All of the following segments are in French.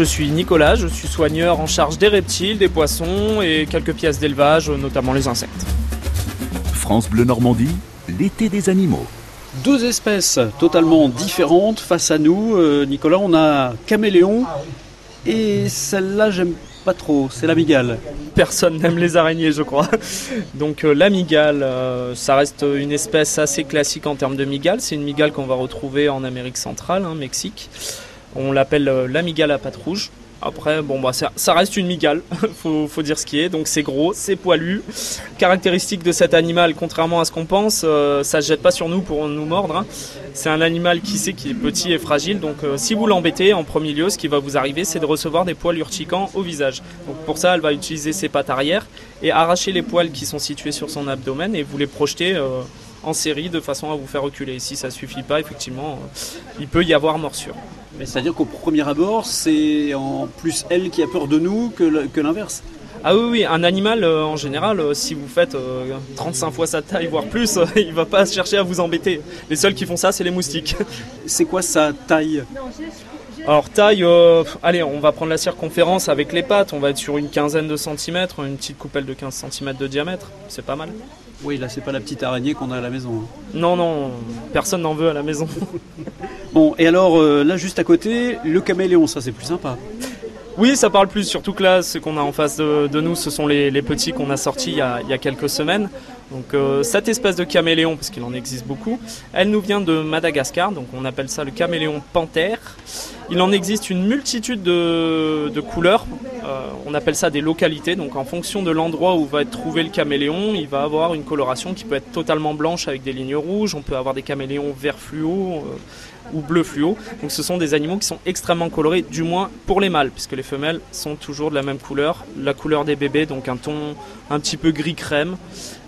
je suis Nicolas, je suis soigneur en charge des reptiles, des poissons et quelques pièces d'élevage, notamment les insectes. France Bleu Normandie, l'été des animaux. Deux espèces totalement différentes face à nous. Euh, Nicolas, on a caméléon et celle-là, j'aime pas trop, c'est la migale. Personne n'aime les araignées, je crois. Donc euh, la migale, euh, ça reste une espèce assez classique en termes de migale. C'est une migale qu'on va retrouver en Amérique centrale, hein, Mexique. On l'appelle euh, la migale à pattes rouges. Après, bon, bah, ça, reste une migale, faut, faut dire ce qui est. Donc c'est gros, c'est poilu. Caractéristique de cet animal, contrairement à ce qu'on pense, euh, ça se jette pas sur nous pour nous mordre. hein. C'est un animal qui sait qu'il est petit et fragile. Donc euh, si vous l'embêtez, en premier lieu, ce qui va vous arriver, c'est de recevoir des poils urticants au visage. Donc pour ça, elle va utiliser ses pattes arrière et arracher les poils qui sont situés sur son abdomen et vous les projeter en série de façon à vous faire reculer. Si ça suffit pas, effectivement, euh, il peut y avoir morsure. Mais C'est-à-dire qu'au premier abord, c'est en plus elle qui a peur de nous que l'inverse. Ah oui, oui, un animal euh, en général, euh, si vous faites euh, 35 fois sa taille, voire plus, euh, il va pas chercher à vous embêter. Les seuls qui font ça, c'est les moustiques. C'est quoi sa taille? Alors taille, euh, allez, on va prendre la circonférence avec les pattes, on va être sur une quinzaine de centimètres, une petite coupelle de 15 cm de diamètre, c'est pas mal. Oui, là, c'est pas la petite araignée qu'on a à la maison. hein. Non, non, personne n'en veut à la maison. Bon, et alors euh, là, juste à côté, le caméléon, ça c'est plus sympa. Oui, ça parle plus, surtout que là, ce qu'on a en face de, de nous, ce sont les, les petits qu'on a sortis il y a, il y a quelques semaines. Donc euh, cette espèce de caméléon, parce qu'il en existe beaucoup, elle nous vient de Madagascar, donc on appelle ça le caméléon panthère. Il en existe une multitude de, de couleurs, Euh, on appelle ça des localités, donc en fonction de l'endroit où va être trouvé le caméléon, il va avoir une coloration qui peut être totalement blanche avec des lignes rouges, on peut avoir des caméléons vert fluo, euh, ou bleu fluo. Donc ce sont des animaux qui sont extrêmement colorés, du moins pour les mâles, puisque les femelles sont toujours de la même couleur, la couleur des bébés, donc un ton un petit peu gris crème.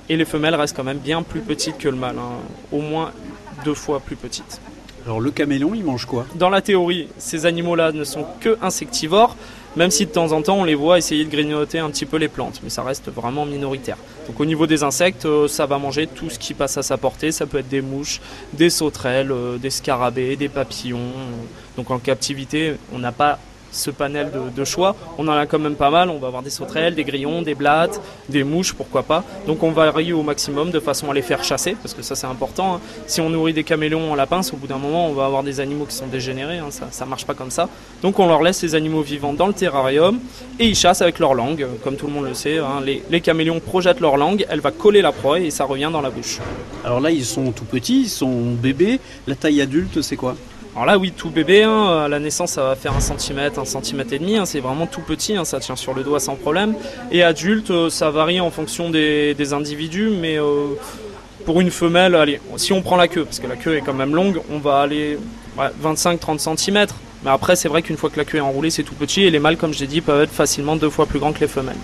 Et les femelles restent quand même bien plus petites que le mâle, hein, au moins deux fois plus petites. Alors le caméléon, il mange quoi? Dans la théorie, ces animaux-là ne sont que insectivores, même si de temps en temps on les voit essayer de grignoter un petit peu les plantes, mais ça reste vraiment minoritaire. Donc au niveau des insectes, euh, ça va manger tout ce qui passe à sa portée, ça peut être des mouches, des sauterelles, euh, des scarabées, des papillons. Donc en captivité, on n'a pas ce panel de, choix, on en a quand même pas mal, on va avoir des sauterelles, des grillons, des blattes, des mouches, pourquoi pas. Donc on varie au maximum de façon à les faire chasser, parce que ça c'est important. hein. Si on nourrit des caméléons en la pince, au bout d'un moment on va avoir des animaux qui sont dégénérés, hein, ça, ça marche pas comme ça. Donc on leur laisse ces animaux vivants dans le terrarium et ils chassent avec leur langue, comme tout le monde le sait. hein. Les, les caméléons projettent leur langue, elle va coller la proie et ça revient dans la bouche. Alors là, ils sont tout petits, ils sont bébés. La taille adulte, c'est quoi? Alors là, oui, tout bébé, hein, à la naissance, ça va faire un centimètre, un centimètre et demi. hein, c'est vraiment tout petit, hein, ça tient sur le doigt sans problème. Et adulte, euh, ça varie en fonction des, individus, mais euh, pour une femelle, allez, si on prend la queue, parce que la queue est quand même longue, on va aller ouais, 25-30 cm. Mais après, c'est vrai qu'une fois que la queue est enroulée, c'est tout petit, et les mâles, comme j'ai dit, peuvent être facilement deux fois plus grands que les femelles.